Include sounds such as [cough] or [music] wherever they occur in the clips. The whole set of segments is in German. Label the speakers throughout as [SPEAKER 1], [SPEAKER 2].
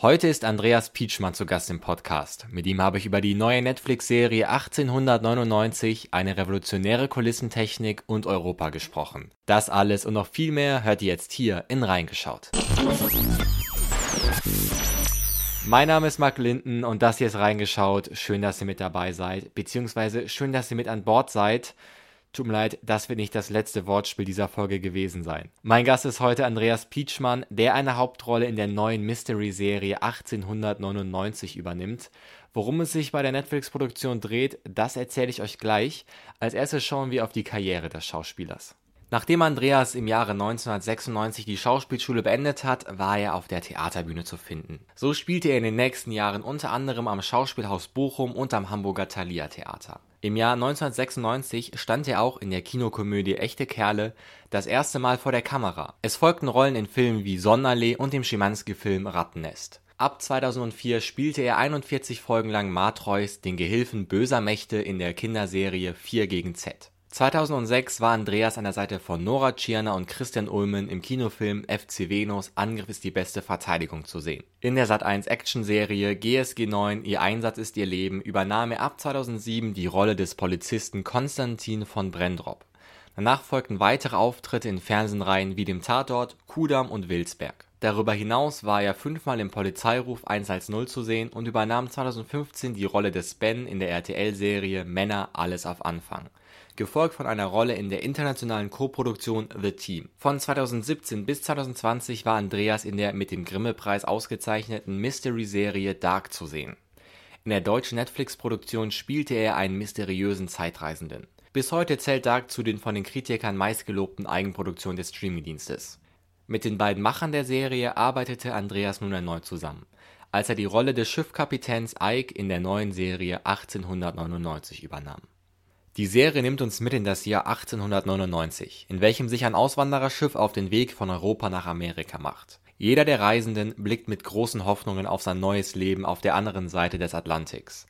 [SPEAKER 1] Heute ist Andreas Pietschmann zu Gast im Podcast. Mit ihm habe ich über die neue Netflix-Serie 1899, eine revolutionäre Kulissentechnik und Europa gesprochen. Das alles und noch viel mehr hört ihr jetzt hier in Reingeschaut. Mein Name ist Marc Linden und das hier ist Reingeschaut. Schön, dass ihr mit dabei seid, beziehungsweise schön, dass ihr mit an Bord seid. Tut mir leid, das wird nicht das letzte Wortspiel dieser Folge gewesen sein. Mein Gast ist heute Andreas Pietschmann, der eine Hauptrolle in der neuen Mystery-Serie 1899 übernimmt. Worum es sich bei der Netflix-Produktion dreht, das erzähle ich euch gleich. Als erstes schauen wir auf die Karriere des Schauspielers. Nachdem Andreas im Jahre 1996 die Schauspielschule beendet hat, war er auf der Theaterbühne zu finden. So spielte er in den nächsten Jahren unter anderem am Schauspielhaus Bochum und am Hamburger Thalia Theater. Im Jahr 1996 stand er auch in der Kinokomödie Echte Kerle das erste Mal vor der Kamera. Es folgten Rollen in Filmen wie Sonderlee und dem Schimanski-Film Rattennest. Ab 2004 spielte er 41 Folgen lang Matreus, den Gehilfen böser Mächte in der Kinderserie 4 gegen Z. 2006 war Andreas an der Seite von Nora Tschirner und Christian Ulmen im Kinofilm FC Venus Angriff ist die beste Verteidigung zu sehen. In der Sat1 Actionserie GSG 9 Ihr Einsatz ist Ihr Leben übernahm er ab 2007 die Rolle des Polizisten Konstantin von Brendrop. Danach folgten weitere Auftritte in Fernsehreihen wie dem Tatort, Kudamm und Wilsberg. Darüber hinaus war er fünfmal im Polizeiruf 110 zu sehen und übernahm 2015 die Rolle des Ben in der RTL-Serie Männer alles auf Anfang gefolgt von einer Rolle in der internationalen Koproduktion The Team. Von 2017 bis 2020 war Andreas in der mit dem Grimme-Preis ausgezeichneten Mystery-Serie Dark zu sehen. In der deutschen Netflix-Produktion spielte er einen mysteriösen Zeitreisenden. Bis heute zählt Dark zu den von den Kritikern meistgelobten Eigenproduktionen des Streamingdienstes. Mit den beiden Machern der Serie arbeitete Andreas nun erneut zusammen, als er die Rolle des Schiffkapitäns Ike in der neuen Serie 1899 übernahm die Serie nimmt uns mit in das Jahr 1899, in welchem sich ein Auswandererschiff auf den Weg von Europa nach Amerika macht. Jeder der Reisenden blickt mit großen Hoffnungen auf sein neues Leben auf der anderen Seite des Atlantiks.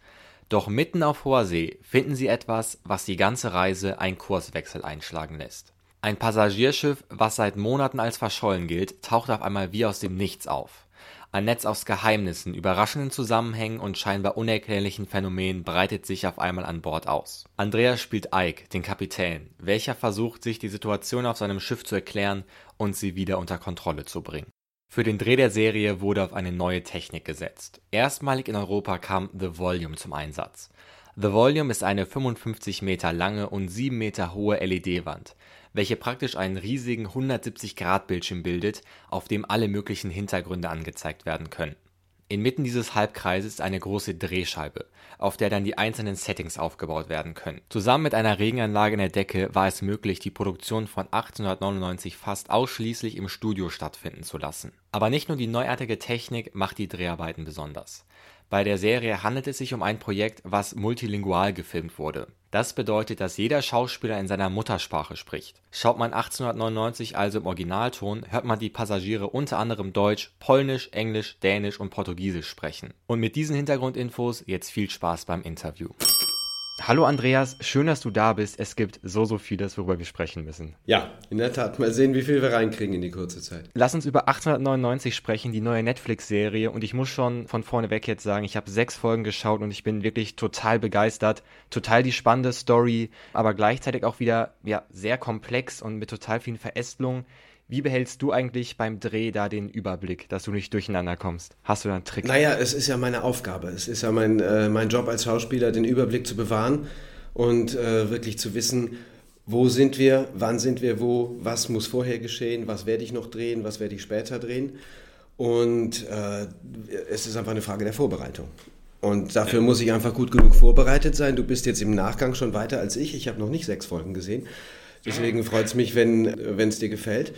[SPEAKER 1] Doch mitten auf hoher See finden sie etwas, was die ganze Reise einen Kurswechsel einschlagen lässt. Ein Passagierschiff, was seit Monaten als verschollen gilt, taucht auf einmal wie aus dem Nichts auf. Ein Netz aus Geheimnissen, überraschenden Zusammenhängen und scheinbar unerklärlichen Phänomenen breitet sich auf einmal an Bord aus. Andreas spielt Ike, den Kapitän, welcher versucht, sich die Situation auf seinem Schiff zu erklären und sie wieder unter Kontrolle zu bringen. Für den Dreh der Serie wurde auf eine neue Technik gesetzt. Erstmalig in Europa kam The Volume zum Einsatz. The Volume ist eine 55 Meter lange und 7 Meter hohe LED-Wand, welche praktisch einen riesigen 170-Grad-Bildschirm bildet, auf dem alle möglichen Hintergründe angezeigt werden können. Inmitten dieses Halbkreises ist eine große Drehscheibe, auf der dann die einzelnen Settings aufgebaut werden können. Zusammen mit einer Regenanlage in der Decke war es möglich, die Produktion von 1899 fast ausschließlich im Studio stattfinden zu lassen. Aber nicht nur die neuartige Technik macht die Dreharbeiten besonders. Bei der Serie handelt es sich um ein Projekt, was multilingual gefilmt wurde. Das bedeutet, dass jeder Schauspieler in seiner Muttersprache spricht. Schaut man 1899 also im Originalton, hört man die Passagiere unter anderem Deutsch, Polnisch, Englisch, Dänisch und Portugiesisch sprechen. Und mit diesen Hintergrundinfos jetzt viel Spaß beim Interview. Hallo Andreas, schön, dass du da bist. Es gibt so, so vieles, worüber wir sprechen müssen.
[SPEAKER 2] Ja, in der Tat. Mal sehen, wie viel wir reinkriegen in die kurze Zeit.
[SPEAKER 1] Lass uns über 1899 sprechen, die neue Netflix-Serie. Und ich muss schon von vorne weg jetzt sagen, ich habe sechs Folgen geschaut und ich bin wirklich total begeistert. Total die spannende Story, aber gleichzeitig auch wieder ja, sehr komplex und mit total vielen Verästelungen. Wie behältst du eigentlich beim Dreh da den Überblick, dass du nicht durcheinander kommst? Hast du da einen Trick?
[SPEAKER 2] Naja, es ist ja meine Aufgabe. Es ist ja mein, äh, mein Job als Schauspieler, den Überblick zu bewahren und äh, wirklich zu wissen, wo sind wir, wann sind wir wo, was muss vorher geschehen, was werde ich noch drehen, was werde ich später drehen. Und äh, es ist einfach eine Frage der Vorbereitung. Und dafür muss ich einfach gut genug vorbereitet sein. Du bist jetzt im Nachgang schon weiter als ich. Ich habe noch nicht sechs Folgen gesehen. Deswegen freut es mich, wenn es dir gefällt.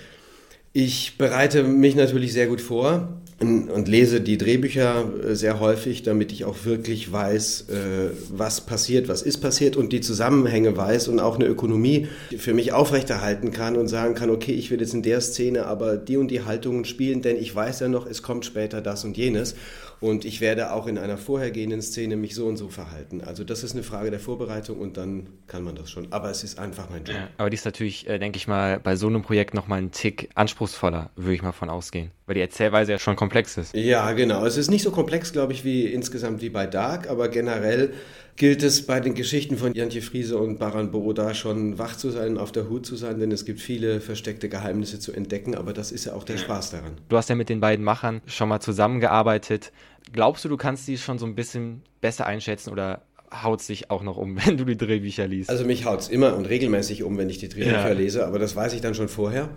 [SPEAKER 2] Ich bereite mich natürlich sehr gut vor und lese die Drehbücher äh, sehr häufig, damit ich auch wirklich weiß, äh, was passiert, was ist passiert und die Zusammenhänge weiß und auch eine Ökonomie für mich aufrechterhalten kann und sagen kann, okay, ich will jetzt in der Szene aber die und die Haltungen spielen, denn ich weiß ja noch, es kommt später das und jenes und ich werde auch in einer vorhergehenden Szene mich so und so verhalten. Also das ist eine Frage der Vorbereitung und dann kann man das schon. Aber es ist einfach mein Job. Ja,
[SPEAKER 1] aber die ist natürlich, äh, denke ich mal, bei so einem Projekt nochmal ein Tick anspruchsvoller, würde ich mal von ausgehen. Weil die Erzählweise ja schon komplex ist.
[SPEAKER 2] Ja, genau. Es ist nicht so komplex, glaube ich, wie insgesamt wie bei Dark, aber generell gilt es bei den Geschichten von Jantje Friese und Baran Boroda schon wach zu sein, auf der Hut zu sein, denn es gibt viele versteckte Geheimnisse zu entdecken, aber das ist ja auch der Spaß daran.
[SPEAKER 1] Du hast ja mit den beiden Machern schon mal zusammengearbeitet. Glaubst du, du kannst die schon so ein bisschen besser einschätzen oder haut sich auch noch um, [laughs] wenn du die Drehbücher liest?
[SPEAKER 2] Also mich haut es immer und regelmäßig um, wenn ich die Drehbücher ja. lese, aber das weiß ich dann schon vorher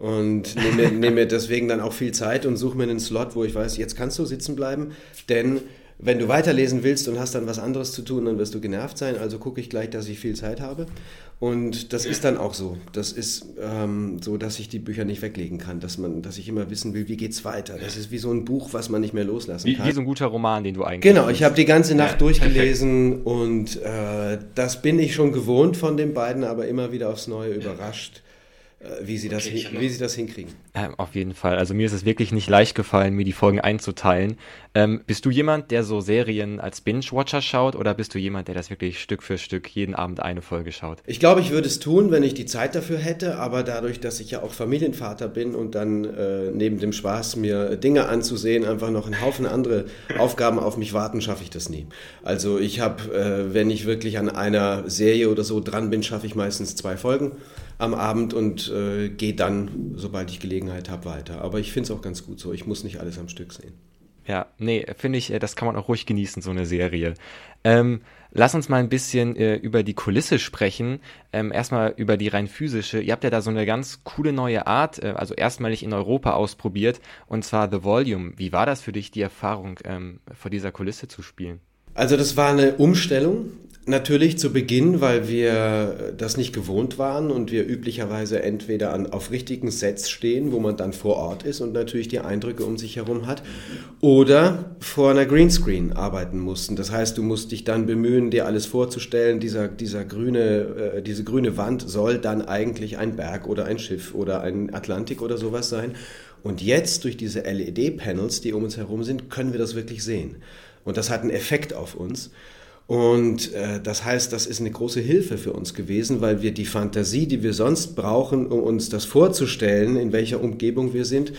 [SPEAKER 2] und nehme, nehme mir deswegen dann auch viel Zeit und suche mir einen Slot, wo ich weiß, jetzt kannst du sitzen bleiben, denn wenn du weiterlesen willst und hast dann was anderes zu tun, dann wirst du genervt sein. Also gucke ich gleich, dass ich viel Zeit habe. Und das ist dann auch so. Das ist ähm, so, dass ich die Bücher nicht weglegen kann, dass man, dass ich immer wissen will, wie geht's weiter. Das ist wie so ein Buch, was man nicht mehr loslassen
[SPEAKER 1] wie,
[SPEAKER 2] kann.
[SPEAKER 1] Wie so ein guter Roman, den du eigentlich.
[SPEAKER 2] Genau, ich habe die ganze Nacht ja, durchgelesen und äh, das bin ich schon gewohnt von den beiden, aber immer wieder aufs Neue überrascht wie sie, das, okay, wie sie das hinkriegen.
[SPEAKER 1] Ähm, auf jeden Fall. Also mir ist es wirklich nicht leicht gefallen, mir die Folgen einzuteilen. Ähm, bist du jemand, der so Serien als Binge-Watcher schaut oder bist du jemand, der das wirklich Stück für Stück jeden Abend eine Folge schaut?
[SPEAKER 2] Ich glaube, ich würde es tun, wenn ich die Zeit dafür hätte, aber dadurch, dass ich ja auch Familienvater bin und dann äh, neben dem Spaß, mir Dinge anzusehen, einfach noch einen Haufen andere [laughs] Aufgaben auf mich warten, schaffe ich das nie. Also ich habe, äh, wenn ich wirklich an einer Serie oder so dran bin, schaffe ich meistens zwei Folgen am Abend und äh, gehe dann, sobald ich Gelegenheit habe, weiter. Aber ich finde es auch ganz gut so. Ich muss nicht alles am Stück sehen.
[SPEAKER 1] Ja, nee, finde ich, äh, das kann man auch ruhig genießen, so eine Serie. Ähm, lass uns mal ein bisschen äh, über die Kulisse sprechen. Ähm, erstmal über die rein physische. Ihr habt ja da so eine ganz coole neue Art, äh, also erstmalig in Europa ausprobiert, und zwar The Volume. Wie war das für dich, die Erfahrung, ähm, vor dieser Kulisse zu spielen?
[SPEAKER 2] Also das war eine Umstellung. Natürlich zu Beginn, weil wir das nicht gewohnt waren und wir üblicherweise entweder an, auf richtigen Sets stehen, wo man dann vor Ort ist und natürlich die Eindrücke um sich herum hat, oder vor einer Greenscreen arbeiten mussten. Das heißt, du musst dich dann bemühen, dir alles vorzustellen. Dieser, dieser grüne, äh, diese grüne Wand soll dann eigentlich ein Berg oder ein Schiff oder ein Atlantik oder sowas sein. Und jetzt durch diese LED-Panels, die um uns herum sind, können wir das wirklich sehen. Und das hat einen Effekt auf uns. Und äh, das heißt, das ist eine große Hilfe für uns gewesen, weil wir die Fantasie, die wir sonst brauchen, um uns das vorzustellen, in welcher Umgebung wir sind,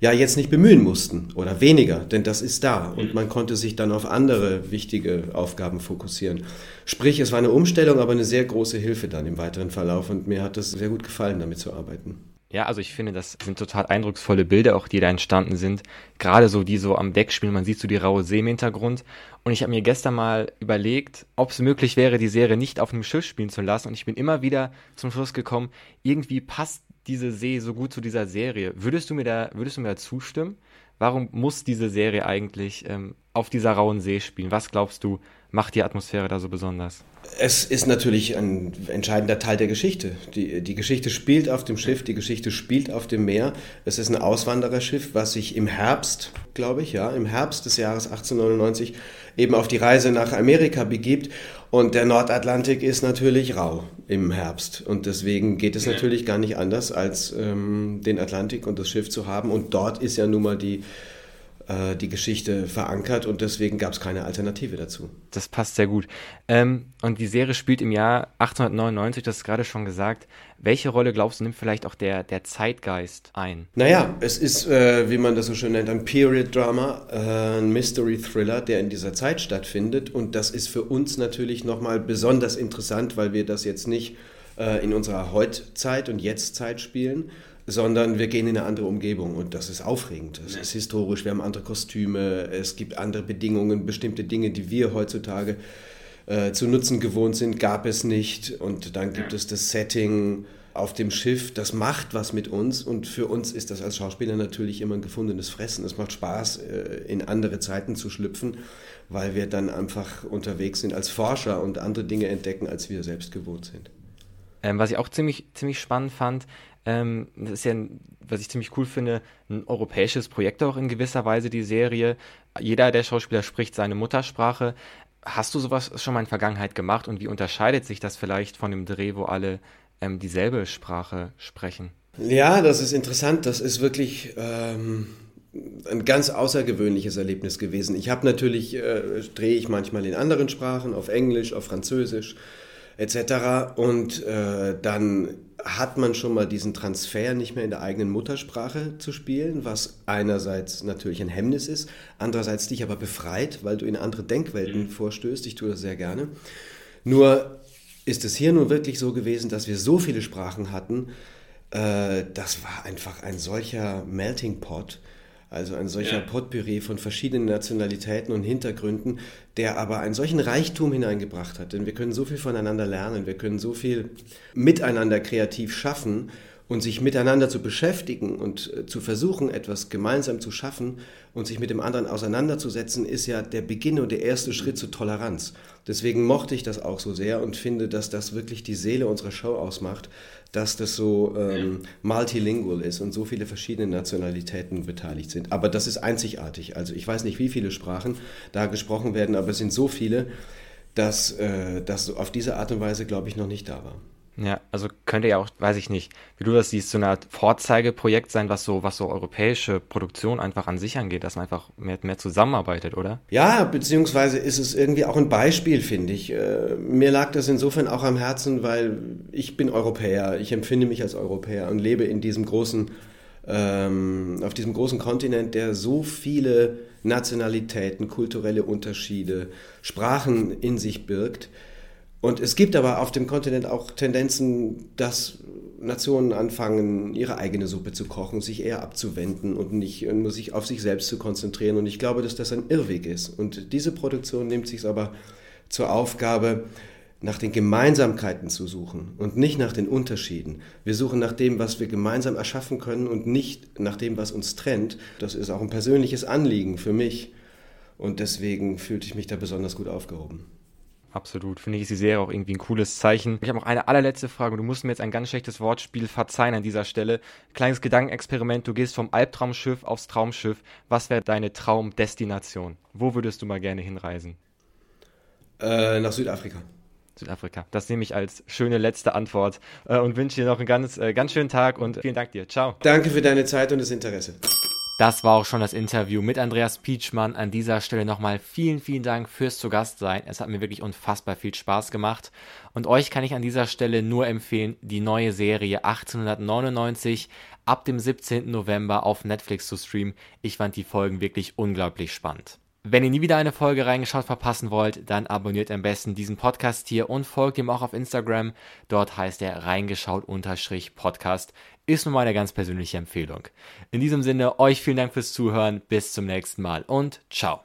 [SPEAKER 2] ja jetzt nicht bemühen mussten oder weniger, denn das ist da und man konnte sich dann auf andere wichtige Aufgaben fokussieren. Sprich, es war eine Umstellung, aber eine sehr große Hilfe dann im weiteren Verlauf und mir hat es sehr gut gefallen, damit zu arbeiten.
[SPEAKER 1] Ja, also ich finde, das sind total eindrucksvolle Bilder, auch die da entstanden sind. Gerade so die so am Deck spielen, man sieht so die raue See im Hintergrund. Und ich habe mir gestern mal überlegt, ob es möglich wäre, die Serie nicht auf einem Schiff spielen zu lassen. Und ich bin immer wieder zum Schluss gekommen, irgendwie passt diese See so gut zu dieser Serie. Würdest du mir da, würdest du mir da zustimmen? Warum muss diese Serie eigentlich ähm, auf dieser rauen See spielen? Was glaubst du, macht die Atmosphäre da so besonders?
[SPEAKER 2] Es ist natürlich ein entscheidender Teil der Geschichte. Die, die Geschichte spielt auf dem Schiff, die Geschichte spielt auf dem Meer. Es ist ein Auswandererschiff, was sich im Herbst, glaube ich, ja, im Herbst des Jahres 1899 eben auf die Reise nach Amerika begibt. Und der Nordatlantik ist natürlich rau im Herbst. Und deswegen geht es natürlich gar nicht anders, als ähm, den Atlantik und das Schiff zu haben. Und dort ist ja nun mal die äh, die Geschichte verankert und deswegen gab es keine Alternative dazu.
[SPEAKER 1] Das passt sehr gut. Ähm, und die Serie spielt im Jahr 1899, das ist gerade schon gesagt. Welche Rolle glaubst du, nimmt vielleicht auch der, der Zeitgeist ein?
[SPEAKER 2] Naja, es ist, äh, wie man das so schön nennt, ein Period-Drama, äh, ein Mystery-Thriller, der in dieser Zeit stattfindet. Und das ist für uns natürlich nochmal besonders interessant, weil wir das jetzt nicht äh, in unserer Heutzeit und Jetztzeit spielen, sondern wir gehen in eine andere Umgebung und das ist aufregend. Es ist historisch, wir haben andere Kostüme, es gibt andere Bedingungen, bestimmte Dinge, die wir heutzutage äh, zu nutzen gewohnt sind, gab es nicht. Und dann gibt es das Setting auf dem Schiff, das macht was mit uns und für uns ist das als Schauspieler natürlich immer ein gefundenes Fressen. Es macht Spaß, äh, in andere Zeiten zu schlüpfen, weil wir dann einfach unterwegs sind als Forscher und andere Dinge entdecken, als wir selbst gewohnt sind.
[SPEAKER 1] Ähm, was ich auch ziemlich, ziemlich spannend fand, ähm, das ist ja, was ich ziemlich cool finde, ein europäisches Projekt auch in gewisser Weise, die Serie. Jeder der Schauspieler spricht seine Muttersprache. Hast du sowas schon mal in der Vergangenheit gemacht und wie unterscheidet sich das vielleicht von dem Dreh, wo alle ähm, dieselbe Sprache sprechen?
[SPEAKER 2] Ja, das ist interessant. Das ist wirklich ähm, ein ganz außergewöhnliches Erlebnis gewesen. Ich habe natürlich, äh, drehe ich manchmal in anderen Sprachen, auf Englisch, auf Französisch, etc. Und äh, dann hat man schon mal diesen Transfer nicht mehr in der eigenen Muttersprache zu spielen, was einerseits natürlich ein Hemmnis ist, andererseits dich aber befreit, weil du in andere Denkwelten mhm. vorstößt. Ich tue das sehr gerne. Nur ist es hier nun wirklich so gewesen, dass wir so viele Sprachen hatten, äh, das war einfach ein solcher Melting Pot, also ein solcher ja. Potpourri von verschiedenen Nationalitäten und Hintergründen, der aber einen solchen Reichtum hineingebracht hat. Denn wir können so viel voneinander lernen, wir können so viel miteinander kreativ schaffen und sich miteinander zu beschäftigen und äh, zu versuchen, etwas gemeinsam zu schaffen und sich mit dem anderen auseinanderzusetzen, ist ja der Beginn und der erste Schritt zur Toleranz. Deswegen mochte ich das auch so sehr und finde, dass das wirklich die Seele unserer Show ausmacht, dass das so ähm, multilingual ist und so viele verschiedene Nationalitäten beteiligt sind. Aber das ist einzigartig. Also ich weiß nicht, wie viele Sprachen da gesprochen werden, aber es sind so viele, dass äh, das auf diese Art und Weise, glaube ich, noch nicht da war.
[SPEAKER 1] Ja, also könnte ja auch, weiß ich nicht, wie du das siehst, so eine Art Vorzeigeprojekt sein, was so, was so europäische Produktion einfach an sich angeht, dass man einfach mehr, mehr zusammenarbeitet, oder?
[SPEAKER 2] Ja, beziehungsweise ist es irgendwie auch ein Beispiel, finde ich. Äh, mir lag das insofern auch am Herzen, weil ich bin Europäer, ich empfinde mich als Europäer und lebe in diesem großen, ähm, auf diesem großen Kontinent, der so viele Nationalitäten, kulturelle Unterschiede, Sprachen in sich birgt und es gibt aber auf dem Kontinent auch Tendenzen, dass Nationen anfangen, ihre eigene Suppe zu kochen, sich eher abzuwenden und nicht nur sich auf sich selbst zu konzentrieren. Und ich glaube, dass das ein Irrweg ist. Und diese Produktion nimmt sich aber zur Aufgabe, nach den Gemeinsamkeiten zu suchen und nicht nach den Unterschieden. Wir suchen nach dem, was wir gemeinsam erschaffen können und nicht nach dem, was uns trennt. Das ist auch ein persönliches Anliegen für mich. Und deswegen fühlte ich mich da besonders gut aufgehoben.
[SPEAKER 1] Absolut. Finde ich, ist die Serie auch irgendwie ein cooles Zeichen. Ich habe noch eine allerletzte Frage. Du musst mir jetzt ein ganz schlechtes Wortspiel verzeihen an dieser Stelle. Kleines Gedankenexperiment. Du gehst vom Albtraumschiff aufs Traumschiff. Was wäre deine Traumdestination? Wo würdest du mal gerne hinreisen?
[SPEAKER 2] Äh, nach Südafrika.
[SPEAKER 1] Südafrika. Das nehme ich als schöne letzte Antwort äh, und wünsche dir noch einen ganz, äh, ganz schönen Tag und vielen Dank dir. Ciao.
[SPEAKER 2] Danke für deine Zeit und das Interesse.
[SPEAKER 1] Das war auch schon das Interview mit Andreas Pietschmann. An dieser Stelle nochmal vielen, vielen Dank fürs Zugastsein. Es hat mir wirklich unfassbar viel Spaß gemacht. Und euch kann ich an dieser Stelle nur empfehlen, die neue Serie 1899 ab dem 17. November auf Netflix zu streamen. Ich fand die Folgen wirklich unglaublich spannend. Wenn ihr nie wieder eine Folge reingeschaut verpassen wollt, dann abonniert am besten diesen Podcast hier und folgt ihm auch auf Instagram. Dort heißt er reingeschaut-podcast. Ist nun mal eine ganz persönliche Empfehlung. In diesem Sinne, euch vielen Dank fürs Zuhören. Bis zum nächsten Mal und ciao.